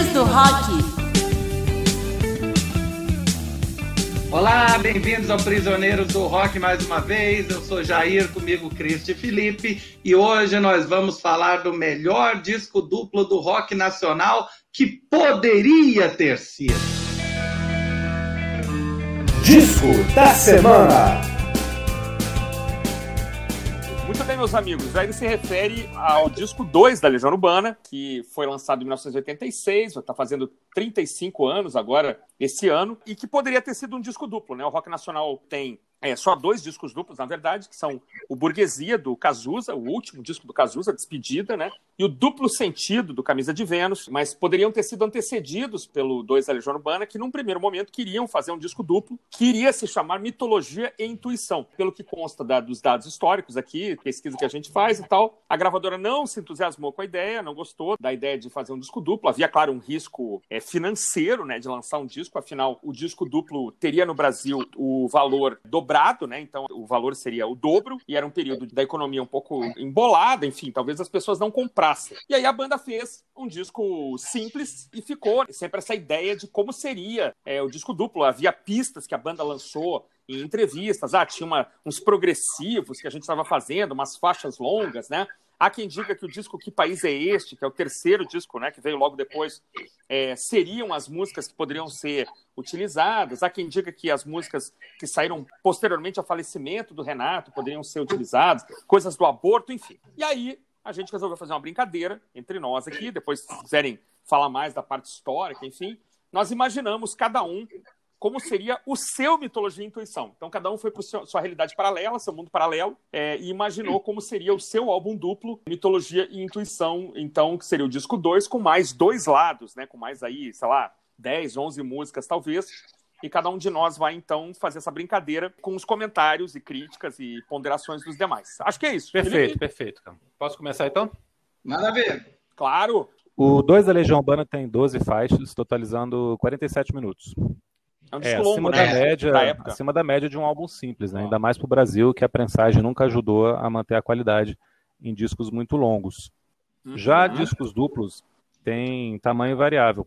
Do Rock. Olá, bem-vindos ao Prisioneiros do Rock mais uma vez. Eu sou Jair, comigo Cristi Felipe, e hoje nós vamos falar do melhor disco duplo do rock nacional que poderia ter sido. Disco da semana. Muito bem, meus amigos. Aí ele se refere ao disco 2 da Legião Urbana, que foi lançado em 1986, está fazendo 35 anos agora, esse ano, e que poderia ter sido um disco duplo, né? O Rock Nacional tem é, só dois discos duplos, na verdade, que são o Burguesia, do Cazuza, o último disco do Cazuza, Despedida, né? E o Duplo Sentido, do Camisa de Vênus, mas poderiam ter sido antecedidos pelo Dois da Legião Urbana, que num primeiro momento queriam fazer um disco duplo, que iria se chamar Mitologia e Intuição. Pelo que consta da, dos dados históricos aqui, pesquisa que a gente faz e tal, a gravadora não se entusiasmou com a ideia, não gostou da ideia de fazer um disco duplo. Havia, claro, um risco é, financeiro, né, de lançar um disco, afinal, o disco duplo teria no Brasil o valor do dobrado, né? Então o valor seria o dobro e era um período da economia um pouco embolada, enfim, talvez as pessoas não comprassem. E aí a banda fez um disco simples e ficou sempre essa ideia de como seria é, o disco duplo. Havia pistas que a banda lançou em entrevistas, ah, tinha uma, uns progressivos que a gente estava fazendo, umas faixas longas, né? Há quem diga que o disco Que País é Este, que é o terceiro disco, né, que veio logo depois, é, seriam as músicas que poderiam ser utilizadas. Há quem diga que as músicas que saíram posteriormente ao falecimento do Renato poderiam ser utilizadas, coisas do aborto, enfim. E aí a gente resolveu fazer uma brincadeira entre nós aqui, depois se quiserem falar mais da parte histórica, enfim, nós imaginamos cada um como seria o seu mitologia e intuição. Então, cada um foi para sua realidade paralela, seu mundo paralelo, é, e imaginou como seria o seu álbum duplo, mitologia e intuição. Então, que seria o disco 2, com mais dois lados, né? Com mais aí, sei lá, 10, 11 músicas, talvez. E cada um de nós vai, então, fazer essa brincadeira com os comentários e críticas e ponderações dos demais. Acho que é isso. Perfeito, Felipe? perfeito. Posso começar, então? Maravilha. Claro. O 2 da Legião Urbana tem 12 faixas, totalizando 47 minutos. É um é, acima né? Da média, da época. Acima da média de um álbum simples, né? Ainda mais para o Brasil, que a prensagem nunca ajudou a manter a qualidade em discos muito longos. Uhum. Já discos duplos têm tamanho variável.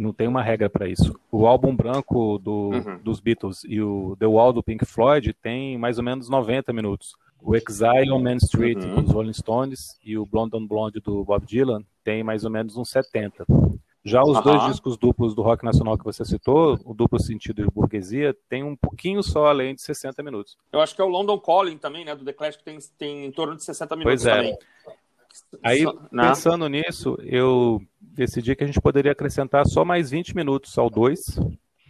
Não tem uma regra para isso. O álbum branco do, uhum. dos Beatles e o The Wall do Pink Floyd tem mais ou menos 90 minutos. O Exile on Main Street uhum. dos Rolling Stones e o Blonde on Blonde do Bob Dylan tem mais ou menos uns 70. Já os dois discos duplos do rock nacional que você citou, o duplo sentido e o burguesia, tem um pouquinho só além de 60 minutos. Eu acho que é o London Calling também, né, do The Clash, que tem, tem em torno de 60 minutos pois é. também. Aí, né? pensando nisso, eu decidi que a gente poderia acrescentar só mais 20 minutos ao 2,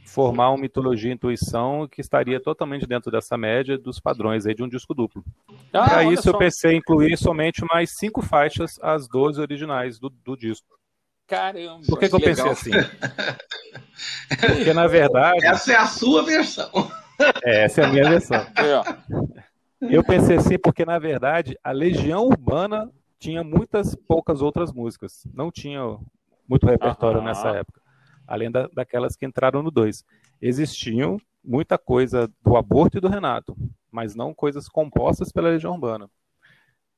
formar uma mitologia e intuição que estaria totalmente dentro dessa média dos padrões aí de um disco duplo. Ah, Para isso, só. eu pensei em incluir somente mais cinco faixas, as 12 originais do, do disco. Caramba. Por que, que eu pensei assim? Porque, na verdade. Essa é a sua versão. É, essa é a minha versão. Eu pensei assim porque, na verdade, a Legião Urbana tinha muitas poucas outras músicas. Não tinha muito repertório nessa época. Além da, daquelas que entraram no 2. Existiam muita coisa do aborto e do Renato, mas não coisas compostas pela Legião Urbana.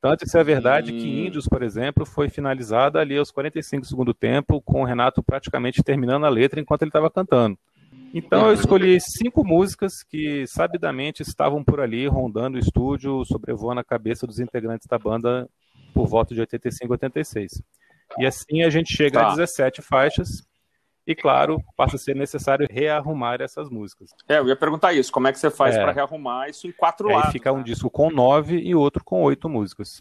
Tanto isso é verdade que Índios, por exemplo, foi finalizada ali aos 45 do segundo tempo, com o Renato praticamente terminando a letra enquanto ele estava cantando. Então eu escolhi cinco músicas que sabidamente estavam por ali, rondando o estúdio, sobrevoando a cabeça dos integrantes da banda por volta de 85, 86. E assim a gente chega tá. a 17 faixas, e claro, passa a ser necessário rearrumar essas músicas. É, eu ia perguntar isso, como é que você faz é. para rearrumar isso em quatro Aí lados? Aí fica né? um disco com nove e outro com oito músicas.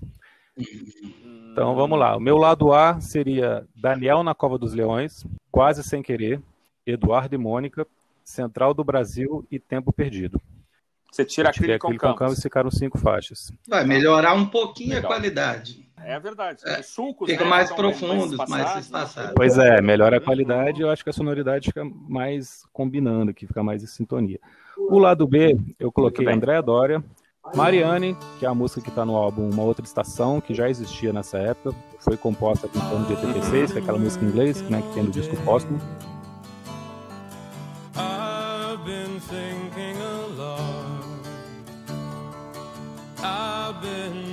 Então vamos lá. O meu lado A seria Daniel na Cova dos Leões, Quase Sem Querer, Eduardo e Mônica, Central do Brasil e Tempo Perdido. Você tira aquele com Campos. e ficaram cinco faixas. Vai melhorar um pouquinho Legal. a qualidade. É verdade. É, sucos, fica né, mais profundo, mais, mais espaçado. Pois é, melhora a qualidade. Eu acho que a sonoridade fica mais combinando, que fica mais em sintonia. O lado B, eu coloquei André Dória, Mariane, que é a música que está no álbum Uma Outra Estação, que já existia nessa época, foi composta com o torno de 86, que é aquela música em inglês, né, que tem no disco póstumo. I've been thinking a lot. I've been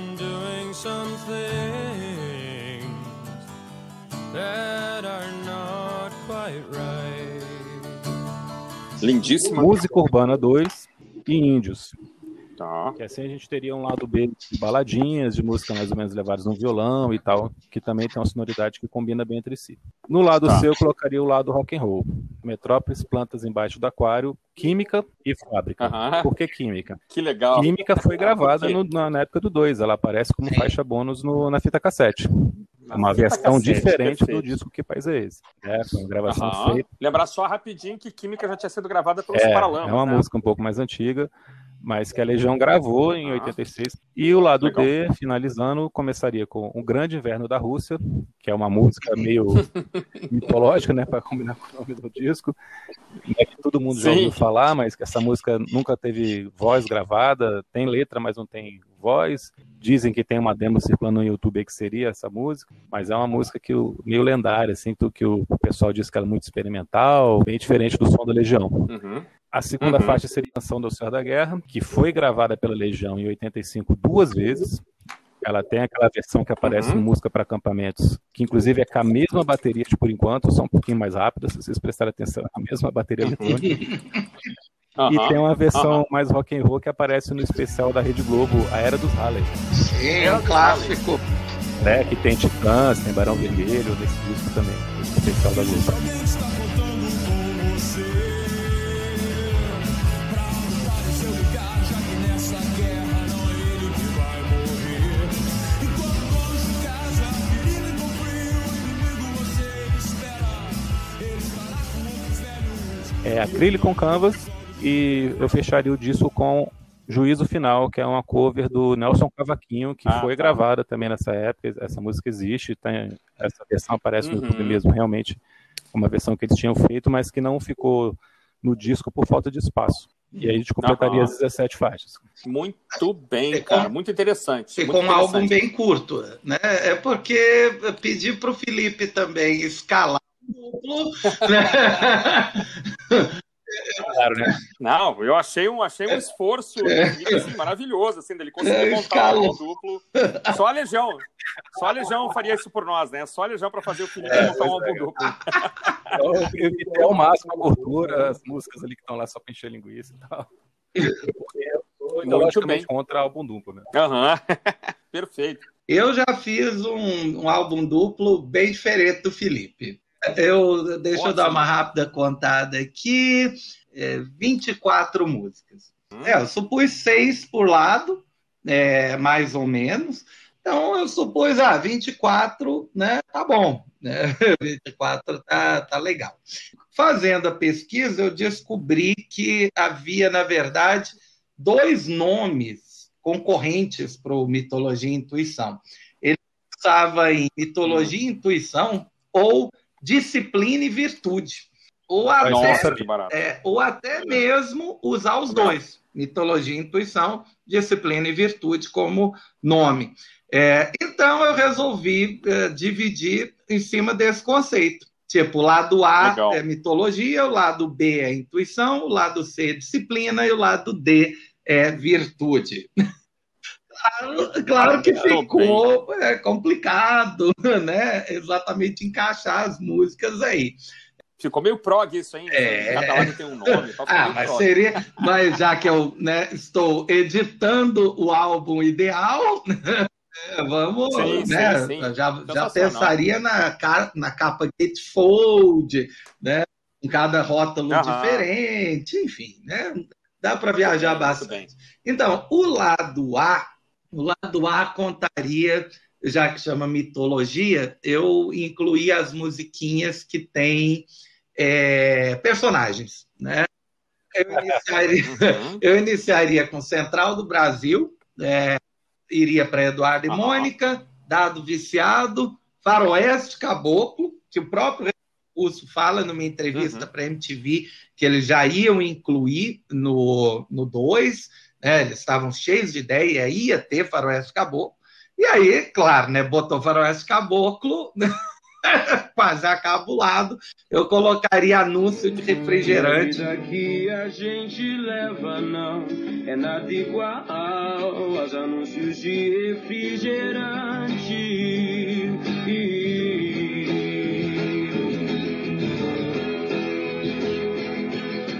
some things that are not quite right. Lindíssima. Música Urbana 2 e Índios. Tá. Que assim a gente teria um lado B de baladinhas, de música mais ou menos levadas no violão e tal, que também tem uma sonoridade que combina bem entre si. No lado tá. C eu colocaria o lado rock and roll. Metrópolis, Plantas Embaixo do Aquário, Química e Fábrica. Uhum. Por que Química? Que legal. Química foi gravada no, na, época do 2, ela aparece como faixa bônus no, na fita cassete. Uma versão diferente perfeito. do disco Que País é Esse? É, foi uma gravação uhum. feita. Lembrar só rapidinho que Química já tinha sido gravada pelos é, Paralamas. É uma né? música um pouco mais antiga mas que a Legião gravou em 86. E o lado Legal. D, finalizando, começaria com O Grande Inverno da Rússia, que é uma música meio mitológica, né, para combinar com o nome do disco. É que todo mundo Sim. já ouviu falar, mas que essa música nunca teve voz gravada, tem letra, mas não tem voz. Dizem que tem uma demo circulando no YouTube que seria essa música, mas é uma música que o, meio lendária, assim, que o pessoal diz que ela é muito experimental, bem diferente do som da Legião. Uhum. A segunda uhum. faixa seria a Canção do Senhor da Guerra, que foi gravada pela Legião em 85 duas vezes. Ela tem aquela versão que aparece uhum. no Música para Acampamentos, que inclusive é com a mesma bateria de por enquanto, só um pouquinho mais rápida, se vocês prestarem atenção, é a mesma bateria eletrônica. Uhum. E tem uma versão mais rock and roll que aparece no especial da Rede Globo, A Era dos Halley. Sim, é um clássico. É, que tem Titãs, tem Barão Vermelho nesse disco também, esse especial da Globo. É acrílico com canvas e eu fecharia o disco com Juízo Final, que é uma cover do Nelson Cavaquinho, que ah, foi tá. gravada também nessa época. Essa música existe, tem, essa versão aparece no uhum. YouTube mesmo, realmente uma versão que eles tinham feito, mas que não ficou no disco por falta de espaço. E aí a gente completaria as 17 faixas. Muito bem, cara, muito interessante. Ficou muito um álbum bem curto, né? É porque pedi para o Felipe também escalar duplo? Claro, né? Não, eu achei um, achei um esforço assim, maravilhoso, assim, dele conseguir montar um duplo. Só a Legião. Só a Legião faria isso por nós, né? Só a Legião para fazer o Felipe é, montar um álbum duplo. Eu evitei ao máximo a gordura, as músicas ali que estão lá só para encher linguiça e tal. Muito bem. contra álbum duplo, né? Aham, uhum. perfeito. Eu já fiz um, um álbum duplo bem diferente do Felipe. Eu, deixa Ótimo. eu dar uma rápida contada aqui. É, 24 músicas. Hum. É, eu supus seis por lado, é, mais ou menos. Então eu supus, ah, 24, né? Tá bom. Né? 24 tá, tá legal. Fazendo a pesquisa, eu descobri que havia, na verdade, dois nomes concorrentes para o Mitologia e Intuição. Ele estava em Mitologia e Intuição ou disciplina e virtude. Ou até, Nossa, é, ou até mesmo usar os dois, mitologia e intuição, disciplina e virtude como nome. É, então eu resolvi é, dividir em cima desse conceito. Tipo, o lado A Legal. é mitologia, o lado B é intuição, o lado C é disciplina e o lado D é virtude. Claro, claro que ficou é, complicado, né? Exatamente encaixar as músicas aí. Ficou meio prog isso, hein? É... Cada lado tem um nome. ah, mas prog. seria. Mas já que eu né, estou editando o álbum ideal, vamos. Sim, né, sim, sim. Já, já pensaria na, na capa gatefold, né? Com cada rótulo diferente, enfim, né? Dá para viajar bastante. Então, o lado A o lado A contaria, já que chama mitologia, eu incluí as musiquinhas que têm é, personagens, né? Eu iniciaria, uhum. eu iniciaria com Central do Brasil, é, iria para Eduardo e uhum. Mônica, Dado Viciado, Faroeste Caboclo, que o próprio Russo fala numa entrevista uhum. para MTV que eles já iam incluir no 2, né? Eles estavam cheios de ideia, ia ter faroeste caboclo. E aí, claro, né? Botou faroeste caboclo, quase acabulado. Eu colocaria anúncio de refrigerante. que a gente leva não é nada igual aos anúncios de refrigerante.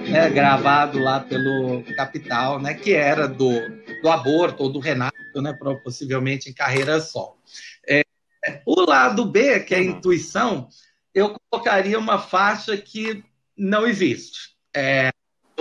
Né, gravado lá pelo Capital, né, que era do, do aborto ou do Renato, né, possivelmente em carreira solo. É, o lado B, que é a intuição, eu colocaria uma faixa que não existe. É,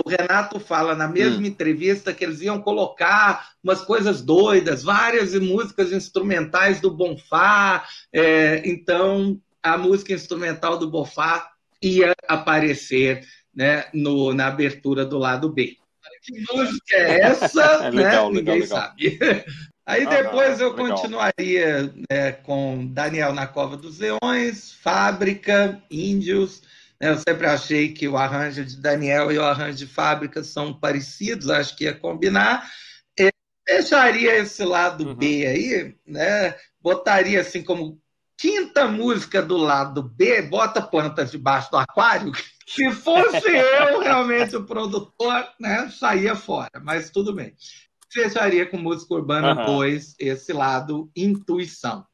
o Renato fala na mesma hum. entrevista que eles iam colocar umas coisas doidas, várias músicas instrumentais do Bonfá. É, então, a música instrumental do Bonfá ia aparecer né, no, na abertura do lado B. Que música é essa? é legal, né? legal, Ninguém legal. sabe. Aí depois ah, eu legal. continuaria né, com Daniel na Cova dos Leões, Fábrica, Índios. Eu sempre achei que o arranjo de Daniel e o arranjo de Fábrica são parecidos, acho que ia combinar. Eu deixaria esse lado uhum. B aí, né? botaria assim como quinta música do lado B, bota plantas debaixo do aquário. Se fosse eu realmente o produtor, né, saía fora, mas tudo bem. Fecharia com música urbana uhum. 2, esse lado intuição.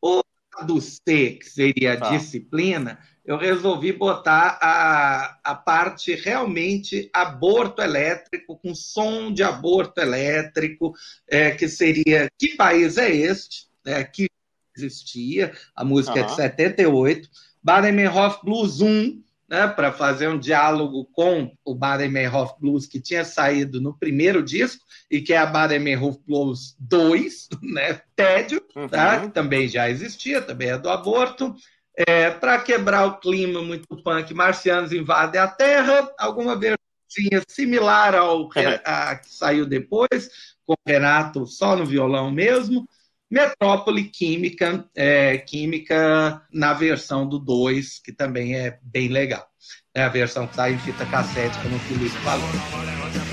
O lado C, que seria tá. disciplina, eu resolvi botar a, a parte realmente aborto elétrico, com som de aborto elétrico, é, que seria Que País é Este? É, que existia, a música uhum. é de 78. Baden-Meinhof Blues 1, né, para fazer um diálogo com o Baden-Meinhof Blues, que tinha saído no primeiro disco, e que é a Baden-Meinhof Blues 2, né, Tédio, tá, uhum. tá, que também já existia, também é do aborto. É, para quebrar o clima muito punk, Marcianos invadem a Terra, alguma versinha similar ao a, que saiu depois, com Renato só no violão mesmo. Metrópole Química, é, Química na versão do 2, que também é bem legal. É a versão que está em fita cassete, como o Felipe falou.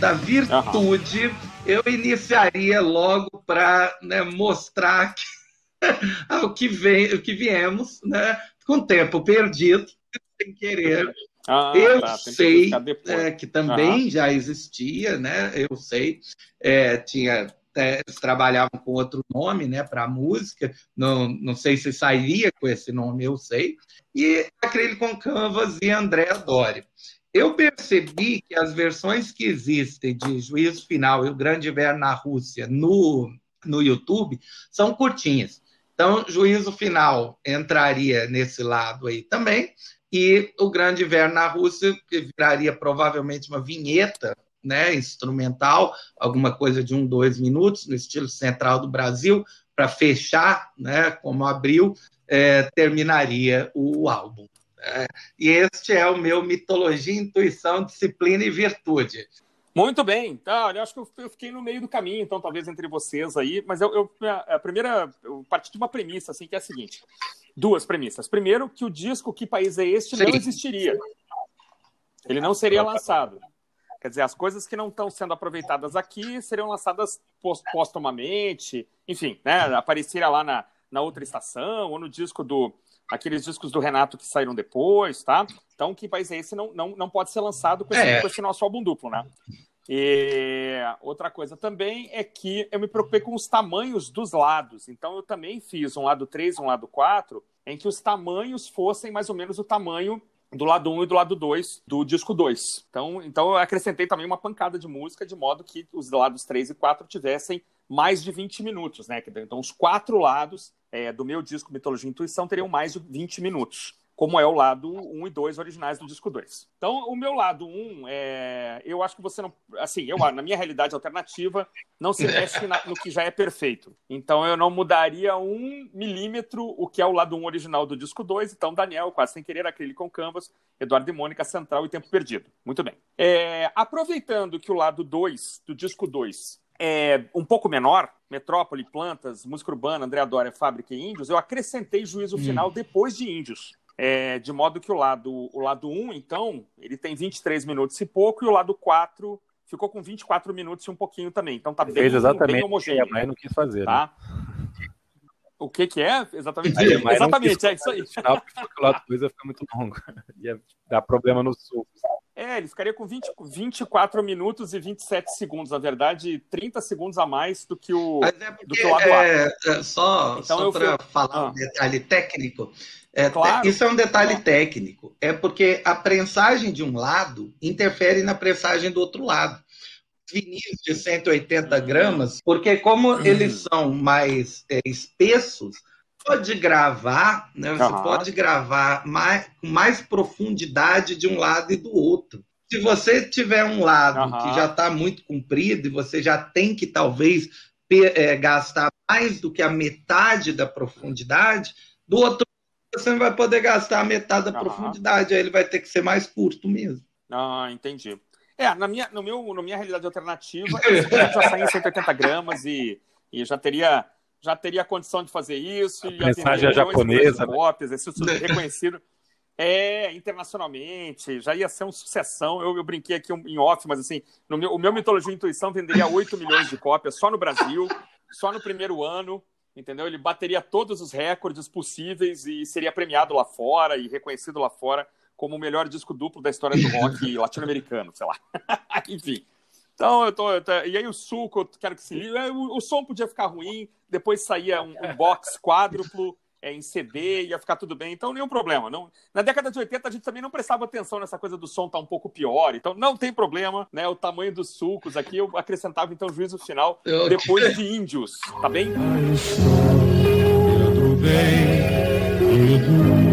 Da virtude, uhum. eu iniciaria logo para né, mostrar que, o, que vem, o que viemos, né, com tempo perdido, sem querer. Ah, eu tá, sei que, é, que também uhum. já existia, né? Eu sei, é, tinha é, eles trabalhavam com outro nome, né, para música. Não, não sei se sairia com esse nome, eu sei. E aquele com Canvas e André Dória. Eu percebi que as versões que existem de Juízo Final e O Grande Inverno na Rússia no, no YouTube são curtinhas. Então, Juízo Final entraria nesse lado aí também, e O Grande Inverno na Rússia, viraria provavelmente uma vinheta né, instrumental, alguma coisa de um, dois minutos, no estilo central do Brasil, para fechar, né, como abriu, é, terminaria o álbum. É, e este é o meu mitologia, intuição, disciplina e virtude. Muito bem. Tá, eu acho que eu fiquei no meio do caminho, então, talvez entre vocês aí. Mas eu, eu a primeira, eu parti de uma premissa, assim, que é a seguinte: duas premissas. Primeiro, que o disco Que País é Este Sim. não existiria. Ele não seria lançado. Quer dizer, as coisas que não estão sendo aproveitadas aqui seriam lançadas postumamente, enfim, né? Apareceria lá na, na outra estação, ou no disco do, aqueles discos do Renato que saíram depois, tá? Então, Que País é Esse não, não, não pode ser lançado com esse, é. com esse nosso álbum duplo, né? E outra coisa também é que eu me preocupei com os tamanhos dos lados. Então, eu também fiz um lado 3 e um lado 4, em que os tamanhos fossem mais ou menos o tamanho do lado 1 e do lado 2 do disco 2. Então, então eu acrescentei também uma pancada de música, de modo que os lados 3 e 4 tivessem mais de 20 minutos, né? Então, os quatro lados é, do meu disco Mitologia e Intuição teriam mais de 20 minutos, como é o lado 1 e 2 originais do disco 2. Então, o meu lado 1, é, eu acho que você não. Assim, eu, na minha realidade alternativa, não se mexe na, no que já é perfeito. Então, eu não mudaria um milímetro o que é o lado 1 original do disco 2. Então, Daniel, quase sem querer, aquele com Canvas, Eduardo e Mônica, Central e Tempo Perdido. Muito bem. É, aproveitando que o lado 2 do disco 2 é um pouco menor, Metrópole, Plantas, Música Urbana, André Dória, Fábrica e Índios, eu acrescentei juízo final hum. depois de Índios. É, de modo que o lado, o lado 1, então, ele tem 23 minutos e pouco, e o lado 4 ficou com 24 minutos e um pouquinho também. Então tá bem, Fez exatamente bem homogêneo. Mas não quis fazer. Tá? Né? O que que é? Exatamente. Exatamente, é isso aí. Final, porque o lado 2 vai ficar muito longo. Ia dar problema no sul. É, ele ficaria com 20, 24 minutos e 27 segundos. Na verdade, 30 segundos a mais do que o, Mas é porque, do que o lado é, é, Só, então só para fui... falar ah. um detalhe técnico, é, claro. Isso é um detalhe ah. técnico. É porque a prensagem de um lado interfere na prensagem do outro lado. Vinis de 180 gramas, porque como hum. eles são mais é, espessos, pode gravar, né? Você uhum. pode gravar mais, com mais profundidade de um lado e do outro. Se você tiver um lado uhum. que já está muito comprido e você já tem que talvez é, gastar mais do que a metade da profundidade, do outro você não vai poder gastar a metade da uhum. profundidade, aí ele vai ter que ser mais curto mesmo. Ah, entendi. É, na minha, no meu, na minha realidade alternativa, eu já saí em 180 gramas e, e já teria já teria condição de fazer isso. A mensagem é japonesa. Né? Cópias, esse reconhecido é, internacionalmente, já ia ser uma sucessão. Eu, eu brinquei aqui em off, mas assim, no meu, o meu Mitologia e Intuição venderia 8 milhões de cópias só no Brasil, só no primeiro ano, entendeu? Ele bateria todos os recordes possíveis e seria premiado lá fora e reconhecido lá fora como o melhor disco duplo da história do rock latino-americano, sei lá. Enfim. Então, eu tô, eu tô, E aí o suco, eu quero que se. O, o, som podia ficar ruim, depois saía um, um box quádruplo é, em CD, ia ficar tudo bem. Então, nenhum problema. Não... Na década de 80, a gente também não prestava atenção nessa coisa do som estar tá um pouco pior. Então, não tem problema, né? O tamanho dos sucos aqui, eu acrescentava, então, juízo final depois de índios, tá bem? Tudo bem, tudo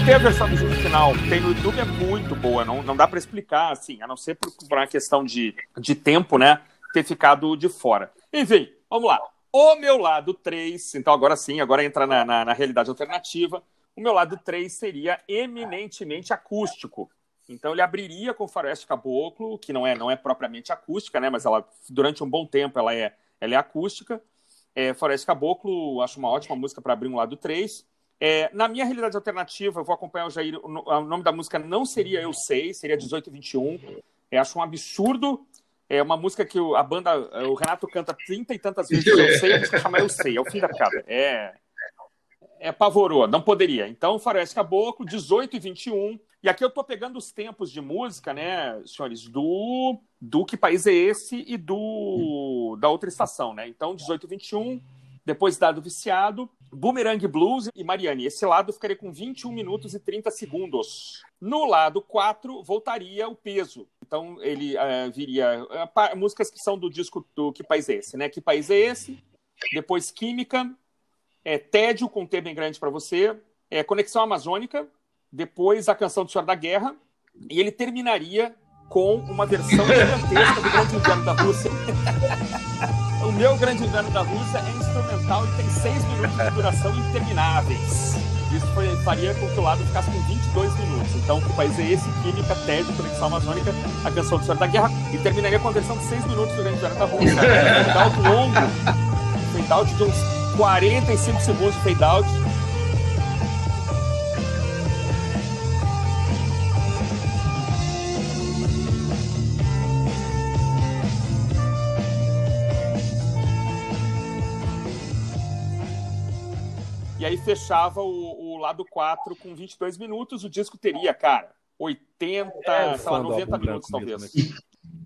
escutei a versão do jogo final, tem no YouTube, é muito boa, não, não dá para explicar, assim, a não ser por, por uma questão de, de tempo, né, ter ficado de fora. Enfim, vamos lá. O meu lado 3, então agora sim, agora entra na, na, na realidade alternativa. O meu lado 3 seria eminentemente acústico. Então ele abriria com Faroeste Caboclo, que não é, não é propriamente acústica, né? Mas ela, durante um bom tempo, ela é, ela é acústica. É, Faroeste Caboclo, acho uma ótima música para abrir um lado 3. É, na minha realidade alternativa, eu vou acompanhar o Jair. O nome da música não seria Eu Sei, seria 1821. É, acho um absurdo. É uma música que a banda, o Renato canta trinta e tantas vezes Eu Sei, a música chama Eu Sei, é o fim da piada. É, é pavoroso, não poderia. Então, Faroeste Caboclo, 18 e 21. E aqui eu estou pegando os tempos de música, né, senhores, do, do Que País é Esse e do da outra estação, né? Então, 18 e 21, depois Dado Viciado, Boomerang Blues e Mariane. Esse lado ficaria com 21 minutos e 30 segundos. No lado 4, voltaria o peso. Então, ele uh, viria uh, músicas que são do disco do Que País é Esse, né? Que País é Esse? Depois Química, é, Tédio, com T bem grande para você, é, Conexão Amazônica, depois a canção do Senhor da Guerra, e ele terminaria com uma versão gigantesca do Grande Inverno da Rússia. o meu Grande Inverno da Rússia é instrumental e tem seis minutos de duração intermináveis. Isso foi, faria com que o lado ficasse com 22 minutos. Então, o país é esse, Química, Tédio, Conexão Amazônica, a canção do Senhor da Guerra, e terminaria com a versão de seis minutos do Grande Inverno da Rússia. Um fade out longo, um fade out de uns 45 segundos de aí fechava o, o lado 4 com 22 minutos. O disco teria, cara, 80, é, sei lá, 90 minutos talvez. Mesmo,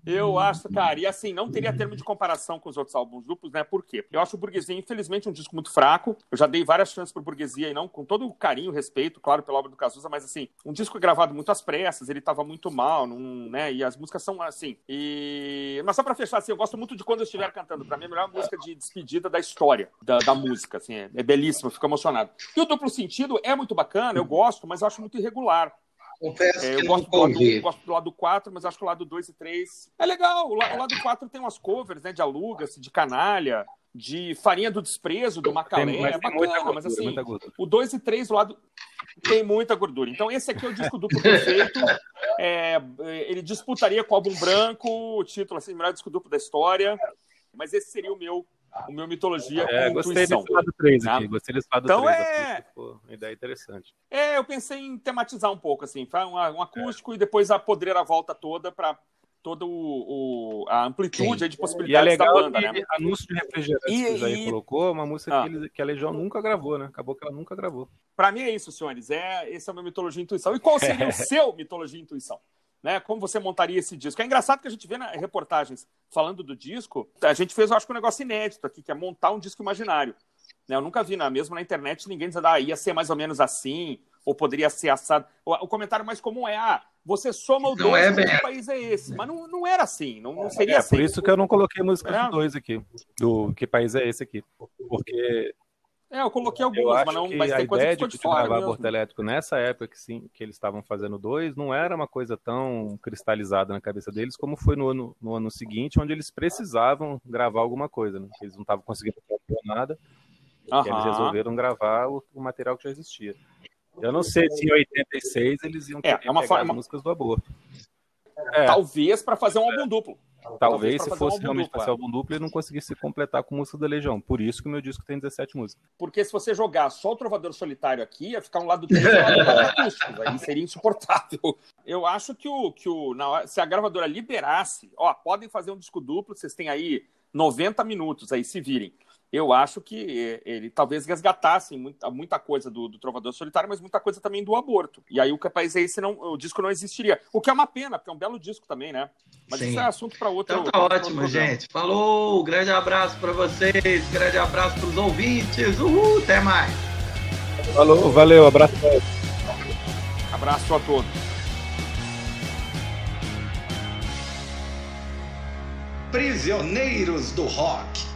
eu acho, cara, e assim, não teria termo de comparação com os outros álbuns duplos, né? Por quê? Eu acho o Burguesia, infelizmente, um disco muito fraco. Eu já dei várias chances pro Burguesia e não com todo o carinho respeito, claro, pela obra do Cazuza, mas assim, um disco gravado muito às pressas, ele tava muito mal, num, né? E as músicas são assim. E... Mas só pra fechar, assim, eu gosto muito de quando eu estiver cantando. Pra mim, é a melhor música de despedida da história da, da música, assim, é, é belíssimo, fico emocionado. E o duplo sentido é muito bacana, eu gosto, mas eu acho muito irregular. Confesso é, eu gosto do, lado, gosto do lado 4, mas acho que o lado 2 e 3 é legal. O, lado 4 tem umas covers, né? De Alugas, de Canalha. de Farinha do Desprezo, do Macalé, tem, é bacana, gordura, mas assim, o 2 e 3 do lado tem muita gordura. Então, esse aqui é o disco duplo perfeito. É, ele disputaria com o álbum branco, o título assim, melhor disco duplo da história. Mas esse seria o meu, o meu mitologia é, com gostei intuição. Desse lado 3 né? aqui, gostei desse lado então, 3 é... uma ideia interessante. É, eu pensei em tematizar um pouco, assim, um, um acústico é. e depois a podreira volta toda para toda o, o, a amplitude Sim. de possibilidades e é da banda, né? Anúncio de refrigerante e, que o Jair e... colocou, uma música ah. que, ele, que, a Legião nunca gravou, né? Acabou que ela nunca gravou. Para mim é isso, senhores. É, esse é o meu Mitologia e Intuição. E qual seria o seu Mitologia e Intuição? Né? Como você montaria esse disco? É engraçado que a gente vê nas reportagens falando do disco, a gente fez, eu acho que um negócio inédito aqui, que é montar um disco imaginário. Né? Eu nunca vi, na, mesmo na internet, ninguém dizendo, ah, ia ser mais ou menos assim, ou poderia ser assado. O, o comentário mais comum é: ah, você soma o 2 é que país é esse? Mas não, não era assim, não, não seria é, assim. Por isso que eu não coloquei música é. do 2 aqui, do que país é esse aqui. Porque. É, eu coloquei algumas, eu mas não mas a ideia de, de gravar aborto elétrico nessa época que sim, que eles estavam fazendo dois, não era uma coisa tão cristalizada na cabeça deles como foi no ano, no ano seguinte, onde eles precisavam gravar alguma coisa, né? Eles não estavam conseguindo compor nada. Uhum. Eles resolveram gravar o, o material que já existia. Eu não sei se em 86 eles iam é, é uma forma... as músicas do aborto. É. Talvez para fazer um álbum duplo. Talvez, se fosse um realmente para ser álbum duplo, ele não conseguisse completar com música da Legião. Por isso que o meu disco tem 17 músicas. Porque se você jogar só o Trovador Solitário aqui, ia ficar um lado e um lado acústico. Aí seria insuportável. Eu acho que, o, que o, na, se a gravadora liberasse, ó, podem fazer um disco duplo, vocês têm aí 90 minutos aí, se virem eu acho que ele talvez resgatasse muita, muita coisa do, do, Trovador Solitário, mas muita coisa também do aborto. E aí o Capaz esse não, o disco não existiria. O que é uma pena, porque é um belo disco também, né? Mas Sim. isso é assunto para outro. Então tá ótimo, outro gente. Falou, grande abraço para vocês, grande abraço para os ouvintes. Uhul, até mais. Falou, valeu, abraço. Abraço a todos. Prisioneiros do Rock.